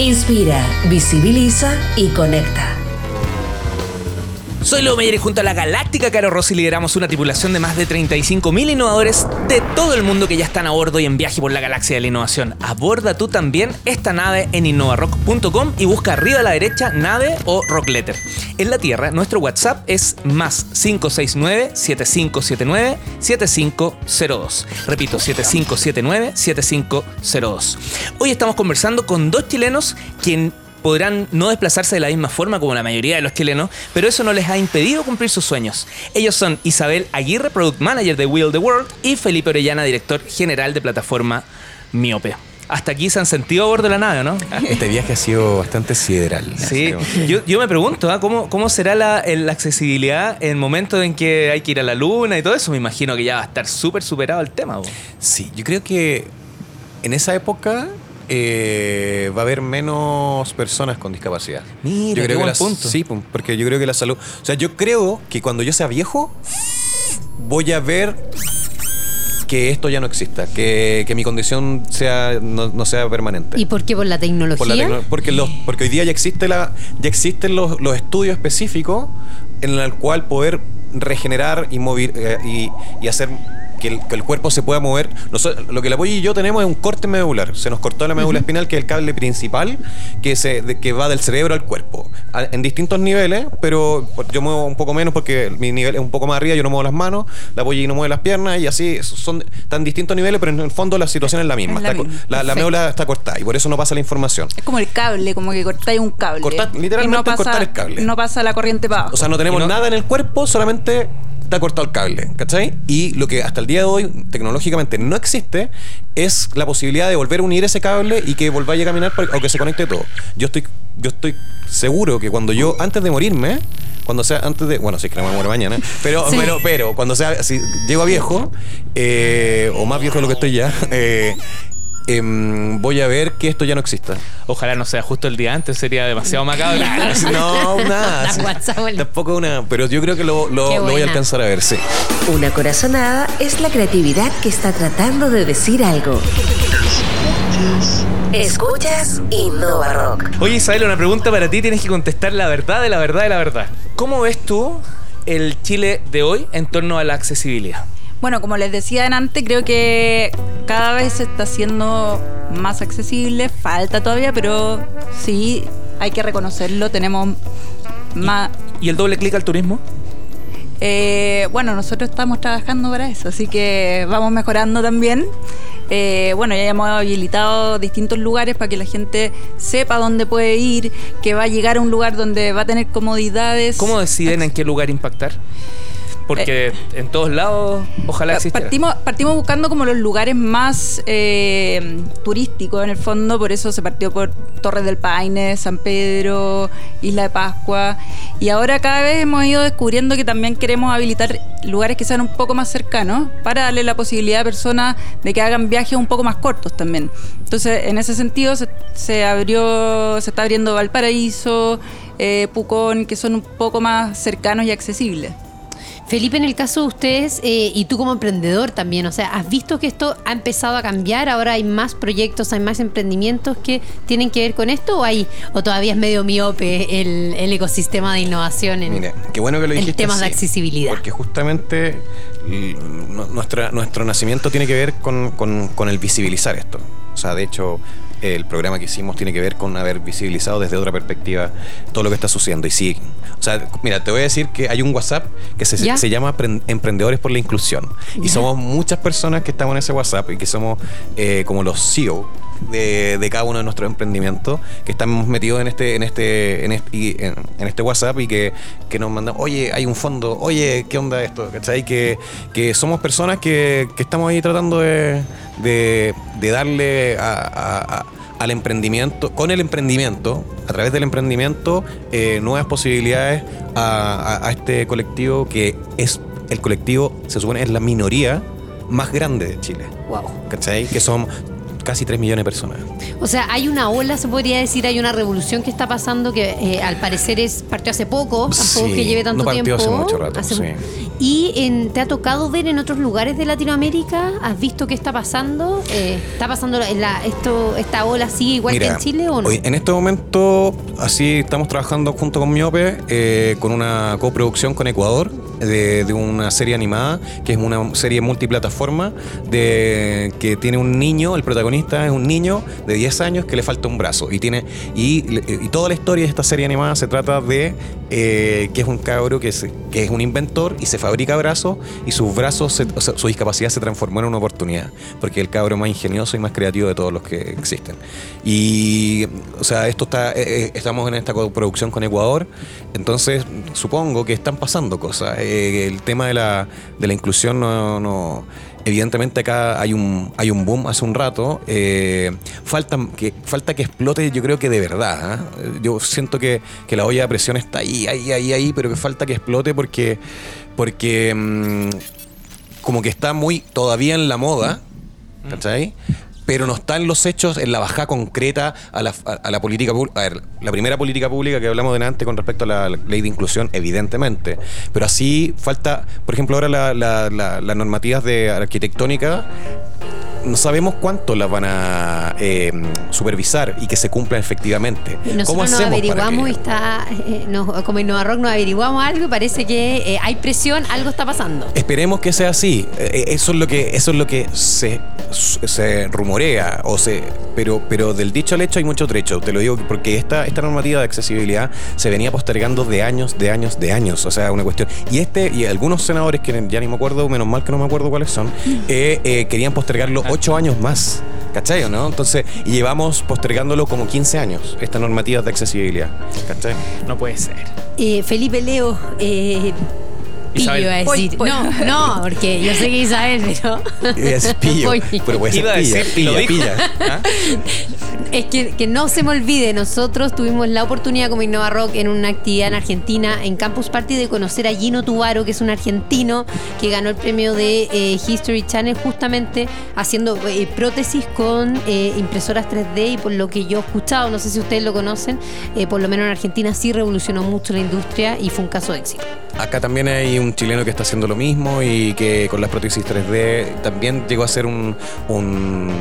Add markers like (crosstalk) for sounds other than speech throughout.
Inspira, visibiliza y conecta. Soy Leo Meyer y junto a la galáctica Caro Rossi lideramos una tripulación de más de 35.000 innovadores de todo el mundo que ya están a bordo y en viaje por la galaxia de la innovación. Aborda tú también esta nave en innovarock.com y busca arriba a la derecha nave o rockletter. En la Tierra, nuestro WhatsApp es más 569-7579-7502. Repito, 7579-7502. Hoy estamos conversando con dos chilenos quien podrán no desplazarse de la misma forma como la mayoría de los chilenos, pero eso no les ha impedido cumplir sus sueños. Ellos son Isabel Aguirre, Product Manager de Will the World, y Felipe Orellana, Director General de plataforma Miope. Hasta aquí se han sentido a bordo de la nave, ¿no? (laughs) Este viaje ha sido bastante sideral. Sí, yo, me pregunto, ¿ah? ¿cómo, ¿cómo será la, la, accesibilidad en el momento en que hay que ir a la luna y todo eso? Me imagino que ya va a estar súper superado el tema. Sí, yo creo que en esa época eh, va a haber menos personas con discapacidad. Mira, yo creo que punto. Sí, porque yo creo que la salud. O sea, yo creo que cuando yo sea viejo, voy a ver que esto ya no exista, que, mi condición sea no, sea permanente. ¿Y por qué? ¿Por la tecnología? porque, los, porque hoy día ya, existe la, ya existen los, estudios específicos en el cual poder regenerar y, mover, eh, y, y hacer que el, cuerpo se pueda mover. lo que la Polly y yo tenemos es un corte medular. Se nos cortó la médula espinal, que es el cable principal que, se, que va del cerebro al cuerpo. en distintos niveles, pero yo muevo un poco menos porque mi nivel es un poco más arriba, yo no muevo las manos, la Polly no mueve las piernas y así son tan distintos niveles, pero en el fondo la situación es la misma. la, médula está cortada y por eso no pasa la información. Es como el cable, como que cortáis un cable. literalmente no cortar el cable. No pasa la corriente para abajo. O sea, no tenemos nada en el cuerpo, solamente está cortado el cable, ¿cachai? Y lo que hasta el día de hoy tecnológicamente no existe es la posibilidad de volver a unir ese cable y que volváis a caminar o que se conecte todo. Yo estoy, yo estoy seguro que cuando yo, antes de morirme, cuando sea antes de. Bueno, si es que no me muero mañana. Pero, pero, pero, cuando sea. Si llego a viejo, eh, o más viejo de lo que estoy ya, eh, Em, voy a ver que esto ya no exista. Ojalá no sea justo el día antes, sería demasiado macabro. (laughs) no, nada. (laughs) tampoco una. Pero yo creo que lo, voy a alcanzar a ver, sí. Una corazonada es la creatividad que está tratando de decir algo. Escuchas Innova Rock. Oye, Isabel, una pregunta para ti. Tienes que contestar la verdad de la verdad de la verdad. ¿Cómo ves tú el Chile de hoy en torno a la accesibilidad? Bueno, como les decía antes, creo que cada vez se está haciendo más accesible, falta todavía, pero sí, hay que reconocerlo, tenemos más... ¿Y el doble clic al turismo? Eh, bueno, nosotros estamos trabajando para eso, así que vamos mejorando también. Eh, bueno, ya hemos habilitado distintos lugares para que la gente sepa dónde puede ir, que va a llegar a un lugar donde va a tener comodidades. ¿Cómo deciden en qué lugar impactar? Porque eh, en todos lados, ojalá existiera. Partimos, partimos buscando como los lugares más eh, turísticos en el fondo, por eso se partió por Torres del Paine, San Pedro, Isla de Pascua. Y ahora cada vez hemos ido descubriendo que también queremos habilitar lugares que sean un poco más cercanos para darle la posibilidad a personas de que hagan viajes un poco más cortos también. Entonces, en ese sentido, se, abrió, se está abriendo Valparaíso, eh, Pucón, que son un poco más cercanos y accesibles. Felipe, en el caso de ustedes eh, y tú como emprendedor también, o sea, ¿has visto que esto ha empezado a cambiar? ¿Ahora hay más proyectos, hay más emprendimientos que tienen que ver con esto o hay o todavía es medio miope el, ecosistema de innovación en, qué bueno que lo dijiste temas de accesibilidad? Porque justamente nuestra, nuestro nacimiento tiene que ver con, con el visibilizar esto. O sea, de hecho, el programa que hicimos tiene que ver con haber visibilizado desde otra perspectiva todo lo que está sucediendo. Y sí, o sea, mira, te voy a decir que hay un WhatsApp que se, llama Emprendedores por la Inclusión. Y somos muchas personas que estamos en ese WhatsApp y que somos eh, como los CEO de, cada uno de nuestros emprendimientos que estamos metidos en este en este en este, en, este WhatsApp y que, nos mandan oye hay un fondo oye qué onda esto ¿cachai? que, que somos personas que, estamos ahí tratando de, de, darle a al emprendimiento, con el emprendimiento, a través del emprendimiento, eh, nuevas posibilidades a, a- a este colectivo que es el colectivo, se supone, es la minoría más grande de Chile. Wow. ¿Cachai? Que son casi 3 millones de personas. O sea, hay una ola, se podría decir, hay una revolución que está pasando que eh, al parecer es partió hace poco, tampoco Sí, que lleve tanto no partió tiempo. hace mucho rato, sí. Y en- te ha tocado ver en otros lugares de Latinoamérica, ¿has visto qué está pasando? Eh, ¿Está pasando la- la- esto, esta ola así igual que en Chile o no? hoy- en este momento, así estamos trabajando junto con Miope, eh, con una coproducción con Ecuador, de, una serie animada, que es una serie multiplataforma, de, que tiene un niño, el protagonista es un niño de 10 años que le falta un brazo. Y, tiene, y, toda la historia de esta serie animada se trata de eh, que es un cabro que, se- que es un inventor y se fabrica brazos y sus brazos, se- su discapacidad se transformó en una oportunidad, porque es el cabro más ingenioso y más creativo de todos los que existen. Y, o sea, esto está, eh, eh, estamos en esta producción con Ecuador, entonces supongo que están pasando cosas. El tema de la, de la inclusión no... no Evidentemente acá hay un, hay un boom hace un rato. eh, falta, que, falta que explote, yo creo que de verdad. ¿ah? Yo siento que, que la olla de presión está ahí, ahí, ahí, ahí, pero que falta que explote porque, porque mm, como que está muy todavía en la moda, ¿cachai? Pero no está en los hechos, en la bajada concreta a la, a- a la política pública. A ver, la primera política pública que hablamos delante con respecto a la ley de inclusión, evidentemente. Pero así falta, por ejemplo, ahora la- la- las normativas de arquitectónica no sabemos cuánto las van a eh, supervisar y que se cumplan efectivamente. ¿Cómo Nosotros nos hacemos para averiguamos que- está, eh, nos- como en Nova Rock nos averiguamos algo y parece que eh, hay presión, algo está pasando. Esperemos que sea así. Eh, Eso es lo que, eso es lo que se, se rumorea, o se, pero, pero del dicho al hecho hay mucho trecho. Te lo digo porque esta, esta normativa de accesibilidad se venía postergando de años, de años, de años. O sea, una cuestión. Y este, y algunos senadores que ya ni me acuerdo, menos mal que no me acuerdo cuáles son, eh, eh, querían postergarlo ocho años más. ¿Cachai o no? Entonces, y llevamos postergándolo como 15 años, esta normativa de accesibilidad. ¿Cachai? No puede ser. Eh, Felipe Leo, eh, Pillo iba a decir. No, no, porque yo sé que Isabel, pero. (laughs) Es pillo. Pero puede ser Iba a pilla, pilla, pilla. ¿Ah? (laughs) Es que, que no se me olvide, nosotros tuvimos la oportunidad como Innova Rock en una actividad en Argentina, en Campus Party, de conocer a Gino Tubaro, que es un argentino que ganó el premio de eh, History Channel justamente haciendo eh, prótesis con eh, impresoras 3D y por lo que yo he escuchado, no sé si ustedes lo conocen, eh, por lo menos en Argentina sí revolucionó mucho la industria y fue un caso de éxito. Acá también hay un chileno que está haciendo lo mismo y que con las prótesis 3D también llegó a ser un... un-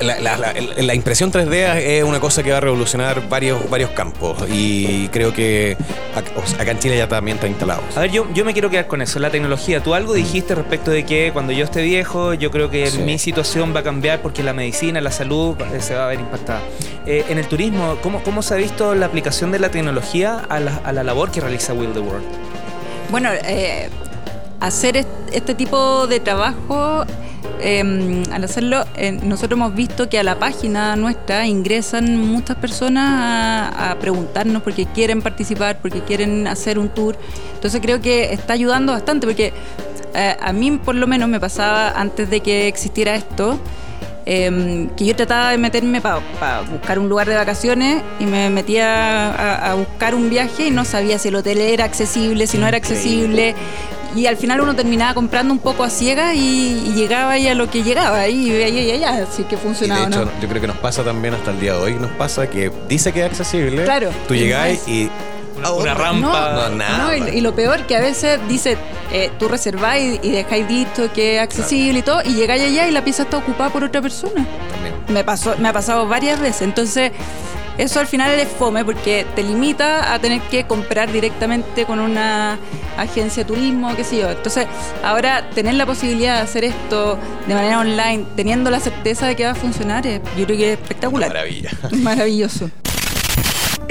la, la- la- la impresión 3D es una cosa que va a revolucionar varios, varios campos y creo que acá, en Chile ya también está instalado. A ver, yo, yo me quiero quedar con eso, la tecnología. Tú algo dijiste respecto de que cuando yo esté viejo, yo creo que Sí. mi situación va a cambiar porque la medicina, la salud se va a ver impactada. Eh, en el turismo, ¿cómo, ¿cómo se ha visto la aplicación de la tecnología a la, a la labor que realiza Will the World? Bueno, eh, hacer est- este tipo de trabajo, eh, al hacerlo, eh, nosotros hemos visto que a la página nuestra ingresan muchas personas a, a preguntarnos porque quieren participar, porque quieren hacer un tour. Entonces creo que está ayudando bastante porque eh, a mí por lo menos me pasaba antes de que existiera esto. Eh, que yo trataba de meterme para buscar un lugar de vacaciones y me metía a, a buscar un viaje y no sabía si el hotel era accesible, si no era accesible. Y al final uno terminaba comprando un poco a ciegas y, y llegaba ahí a lo que llegaba y veía y allá, así que Y de funcionaba. hecho, ¿no? yo creo que nos pasa también hasta el día de hoy, nos pasa que dice que es accesible, Claro. tú es. y... Una, una rampa. No, nada. No, y, y lo peor que a veces dice, eh, tú reserváis y dejáis dicho que es accesible y todo, y llegáis allá y la pieza está ocupada por otra persona. También. Me pasó, me ha pasado varias veces. Entonces, eso al final es fome porque te limita a tener que comprar directamente con una agencia de turismo, qué sé yo. Entonces, ahora tener la posibilidad de hacer esto de manera online, teniendo la certeza de que va a funcionar, es- yo creo que es espectacular. Maravilla. (laughs) Maravilloso.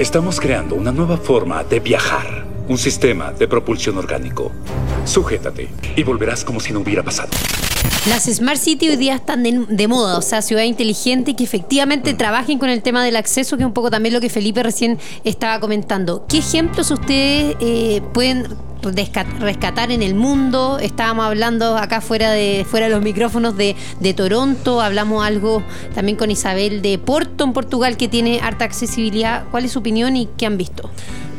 Estamos creando una nueva forma de viajar, un sistema de propulsión orgánico. Sujétate y volverás como si no hubiera pasado. Las Smart City hoy día están de, moda, o sea, ciudad inteligente que efectivamente trabajen con el tema del acceso, que es un poco también lo que Felipe recién estaba comentando. ¿Qué ejemplos ustedes eh, pueden rescatar en el mundo. Estábamos hablando acá fuera de, fuera de los micrófonos de, de Toronto, hablamos algo también con Isabel de Porto en Portugal que tiene harta accesibilidad. ¿Cuál es su opinión y qué han visto?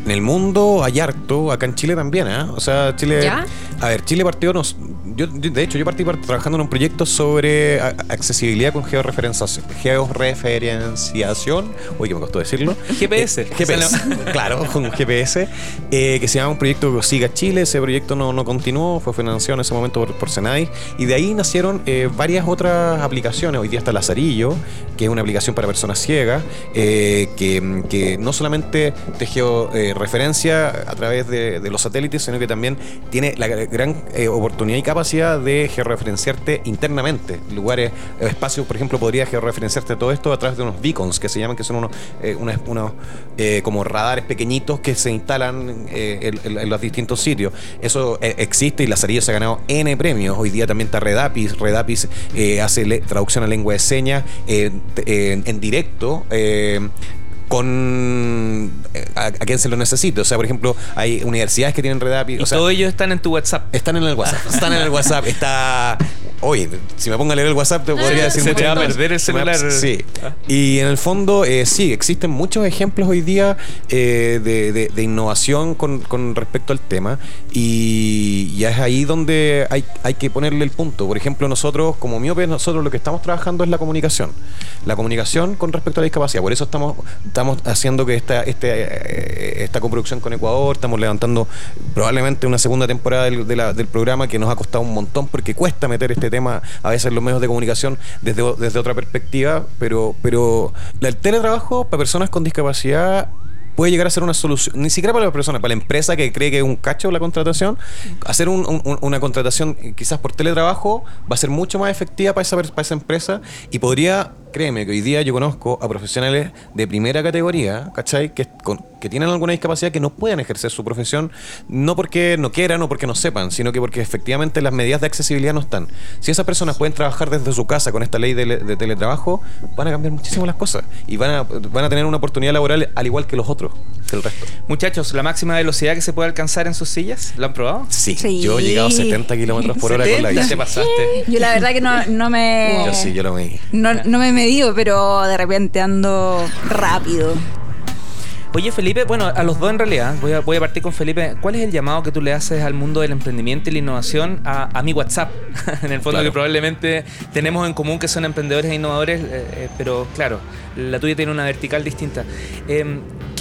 En el mundo hay harto, acá en Chile también, ¿eh? O sea, Chile. ¿Ya? A ver, Chile partió. Nos, yo, de hecho, yo partí par- trabajando en un proyecto sobre accesibilidad con georreferenciación. Georreferenciación. Uy, que me costó decirlo. GPS. Eh, GPS. claro, con GPS. eh, que se llama un proyecto Siga Chile. Ese proyecto no, continuó, fue financiado en ese momento por, por Senai. Y de ahí nacieron eh, varias otras aplicaciones. Hoy día está Lazarillo, que es una aplicación para personas ciegas, eh, que, no solamente te georreferencia a través de, los satélites, sino que también tiene la gr- gran eh, oportunidad y capacidad de georreferenciarte internamente. Lugares, eh, espacios, por ejemplo, podría georreferenciarte todo esto a través de unos beacons que se llaman, que son unos, eh, eh, como radares pequeñitos que se instalan eh, en los distintos sitios. Eso eh, existe y Lazarillo se ha ganado N premios. Hoy día también está Redapis. Redapis eh, hace traducción a lengua de señas eh, eh, en directo. con a, a quien se lo necesite. O sea, por ejemplo, hay universidades que tienen Redapis. Y o sea, todos ellos están en tu WhatsApp. están en el WhatsApp. Están en el WhatsApp. Está. Oye, si me pongo a leer el WhatsApp te podría decir Se te va a perder el celular. Sí. Y en el fondo, eh, sí, existen muchos ejemplos hoy día eh, de, de- de innovación con, con respecto al tema. Y, y es ahí donde hay, hay que ponerle el punto. Por ejemplo, nosotros, como miopes, nosotros lo que estamos trabajando es la comunicación. La comunicación con respecto a la discapacidad. Por eso estamos, estamos haciendo que esta, este, eh, esta coproducción con Ecuador, estamos levantando probablemente una segunda temporada del, de la- del programa que nos ha costado un montón porque cuesta meter este tema a veces los medios de comunicación desde, desde otra perspectiva, pero, pero el teletrabajo para personas con discapacidad puede llegar a ser una solución, ni siquiera para la persona, para la empresa que cree que es un cacho la contratación, hacer un- un- una contratación quizás por teletrabajo va a ser mucho más efectiva para esa, para esa empresa y podría, créeme que hoy día yo conozco a profesionales de primera categoría, ¿cachai? Que, tienen alguna discapacidad que no puedan ejercer su profesión, no porque no quieran o porque no sepan, sino que porque efectivamente las medidas de accesibilidad no están. Si esas personas pueden trabajar desde su casa con esta ley de, de teletrabajo, van a cambiar muchísimo las cosas y van a, van a tener una oportunidad laboral al igual que los otros, que el resto. Muchachos, ¿la máxima velocidad que se puede alcanzar en sus sillas? ¿La han probado? Sí, Sí. yo he llegado a 70 kilómetros por hora con la 70, bici. te pasaste. Yo la verdad que no, no me... Yo sí, yo lo vi. No, no me he medido, pero de repente ando rápido. Oye, Felipe, bueno, a los dos en realidad, voy a, voy a partir con Felipe. ¿Cuál es el llamado que tú le haces al mundo del emprendimiento y la innovación a, a mi WhatsApp? (laughs) en el fondo Claro. que probablemente tenemos en común que son emprendedores e innovadores, eh, eh, pero claro, la tuya tiene una vertical distinta. Em,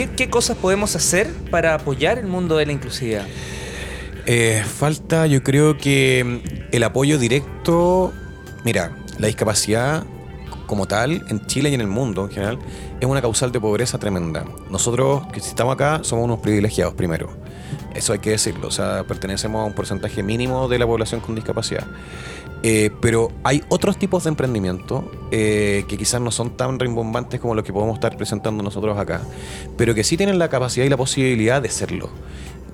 ¿qué, cosas podemos hacer para apoyar el mundo de la inclusividad? Eh, falta, yo creo que mm, el apoyo directo. Mira, la discapacidad como tal, en Chile y en el mundo en general, es una causal de pobreza tremenda. Nosotros, que estamos acá, somos unos privilegiados primero. Eso hay que decirlo. O sea, pertenecemos a un porcentaje mínimo de la población con discapacidad. Eh, pero hay otros tipos de emprendimiento eh, que quizás no son tan rimbombantes como los que podemos estar presentando nosotros acá, pero que sí tienen la capacidad y la posibilidad de serlo.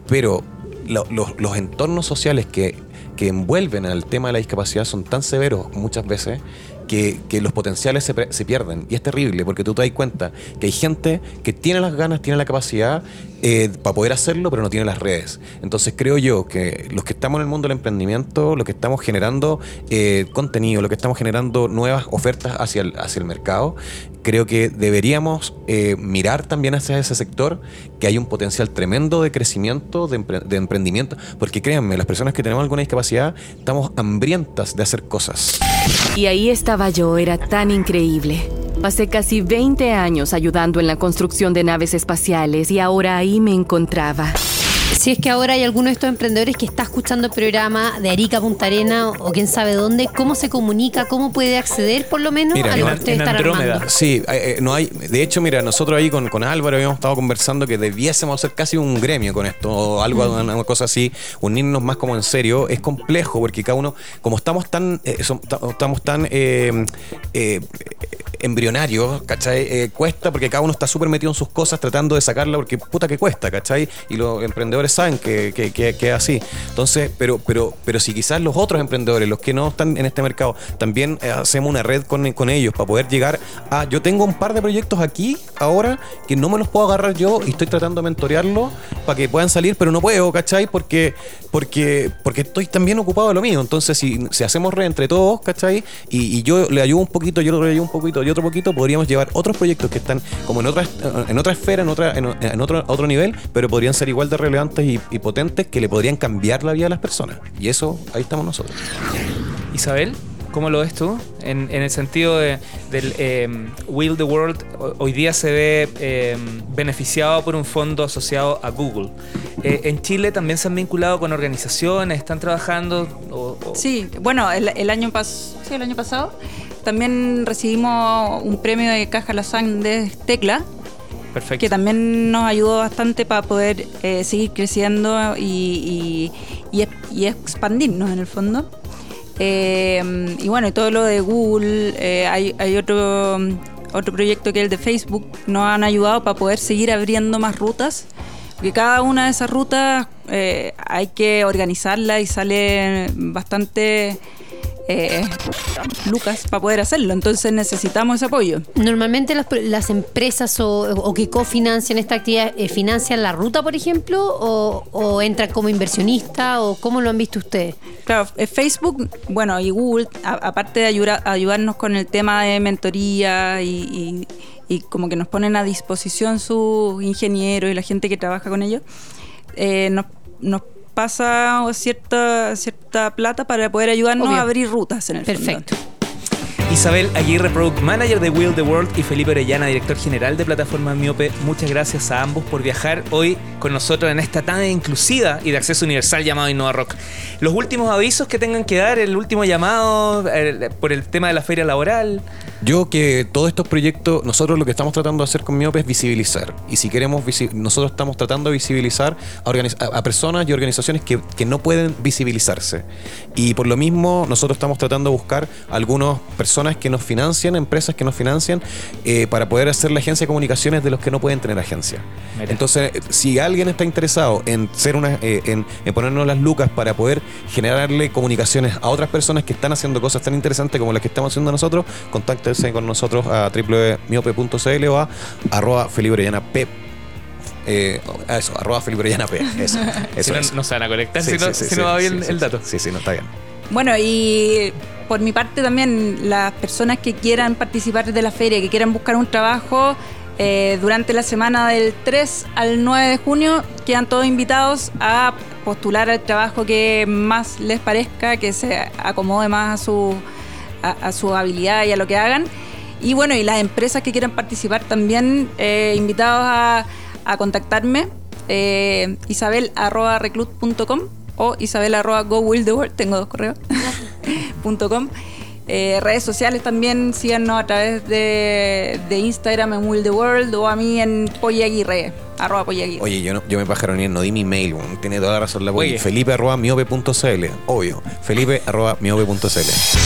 Pero lo- los- entornos sociales que, que envuelven al tema de la discapacidad son tan severos muchas veces que, que los potenciales se, se pierden. Y es terrible porque tú te das cuenta que hay gente que tiene las ganas, tiene la capacidad eh, para poder hacerlo, pero no tiene las redes. Entonces creo yo que los que estamos en el mundo del emprendimiento, los que estamos generando eh, contenido, los que estamos generando nuevas ofertas hacia el, hacia el mercado, creo que deberíamos eh, mirar también hacia ese sector, que hay un potencial tremendo de crecimiento, de, de emprendimiento, porque créanme, las personas que tenemos alguna discapacidad estamos hambrientas de hacer cosas. Y ahí estaba yo, era tan increíble. Pasé casi 20 años ayudando en la construcción de naves espaciales y ahora ahí me encontraba. Si es que ahora hay alguno de estos emprendedores que está escuchando el programa de Arica Punta Arena o quién sabe dónde, ¿cómo se comunica? ¿Cómo puede acceder por lo menos Mira, a lo en- que ustedes en están Andrómeda. armando? Sí, eh, eh, no hay. De hecho, mira, nosotros ahí con, con Álvaro habíamos estado conversando que debiésemos hacer casi un gremio con esto, o algo, una, una cosa así, unirnos más como en serio. Es complejo porque cada uno, como estamos tan, eh, estamos tan eh, eh, embrionario, ¿cachai? Eh, cuesta porque cada uno está súper metido en sus cosas tratando de sacarla porque puta que cuesta, ¿cachai? Y los emprendedores saben que, que, que- es así. Entonces, pero, pero, pero si quizás los otros emprendedores, los que no están en este mercado, también eh, hacemos una red con, con ellos para poder llegar a. Yo tengo un par de proyectos aquí ahora que no me los puedo agarrar yo y estoy tratando de mentorearlos para que puedan salir, pero no puedo, ¿cachai? Porque, porque, porque estoy también ocupado de lo mío. Entonces, si, si hacemos red entre todos, ¿cachai? Y, y yo le ayudo un poquito, yo le ayudo un poquito y otro poquito, podríamos llevar otros proyectos que están como en otra, en otra esfera, en, otra, en, en otro, otro nivel, pero podrían ser igual de relevantes y, y potentes que le podrían cambiar la vida a las personas. Y eso, ahí estamos nosotros. Isabel, ¿cómo lo ves tú? En, en el sentido de, del eh, Will the World, ho- hoy día se ve eh, beneficiado por un fondo asociado a Google. Eh, en Chile también se han vinculado con organizaciones, están trabajando. o- o- Sí, bueno, el, el año pas- sí, el año pasado también recibimos un premio de Caja Lazán de Tecla, Que también nos ayudó bastante para poder eh, seguir creciendo y, y- y ex- y expandirnos en el fondo. Eh, y bueno, y todo lo de Google, eh, hay, hay otro, otro proyecto que es el de Facebook, nos han ayudado para poder seguir abriendo más rutas, porque cada una de esas rutas hay que organizarla y sale bastante eh, lucas para poder hacerlo, entonces necesitamos ese apoyo. Normalmente las, las empresas o, o que cofinancian esta actividad eh, financian la ruta, por ejemplo, o, o entran como inversionista, o cómo lo han visto ustedes. Claro, eh, Facebook, bueno, y Google, a- aparte de ayuda- ayudarnos con el tema de mentoría y, y- y como que nos ponen a disposición sus ingenieros y la gente que trabaja con ellos, eh, nos, nos pasa cierta, cierta plata para poder ayudarnos Obvio. a abrir rutas en el fondo. Perfecto. Isabel Aguirre, Product Manager de Will the World, y Felipe Orellana, Director General de Plataforma Miope. Muchas gracias a ambos por viajar hoy con nosotros en esta tan inclusiva y de acceso universal llamado Innova Rock. Los últimos avisos que tengan que dar, el último llamado eh, por el tema de la feria laboral. Yo que todos estos proyectos, nosotros lo que estamos tratando de hacer con Miope es visibilizar. Y si queremos, nosotros estamos tratando de visibilizar a, a- a personas y organizaciones que, que no pueden visibilizarse. Y por lo mismo, nosotros estamos tratando de buscar algunas personas que nos financian, empresas que nos financian, eh, para poder hacer la agencia de comunicaciones de los que no pueden tener agencia. Mira. Entonces, si alguien está interesado en ser una, eh, en, en ponernos las lucas para poder generarle comunicaciones a otras personas que están haciendo cosas tan interesantes como las que estamos haciendo nosotros, contáctense con nosotros a www.miope.cl o a arroba P. Eh, a eso, arroba Felipe P. Eso, (laughs) eso si no, se van a conectar Sí, si, no, sí, sí, si sí, no va bien sí, el dato. Sí, sí, no está bien. Bueno, y por mi parte también, las personas que quieran participar de la feria, que quieran buscar un trabajo, eh, durante la semana del 3 al 9 de junio quedan todos invitados a postular al trabajo que más les parezca, que se acomode más a su, a, a su habilidad y a lo que hagan. Y bueno, y las empresas que quieran participar también, eh, invitados a, a contactarme, eh, isabel.reclut.com o isabel.gowilltheworld, tengo dos correos, (laughs) punto com. Eh, redes sociales también, síganos a través de, de Instagram en Will the World o a mí en Pollaguirre, arroba Pollaguirre. Oye, yo, no, yo me pajaron no di mi mail, weón. tiene toda la razón la. Felipe arroba miope.cl, obvio. Felipe arroba miope.cl.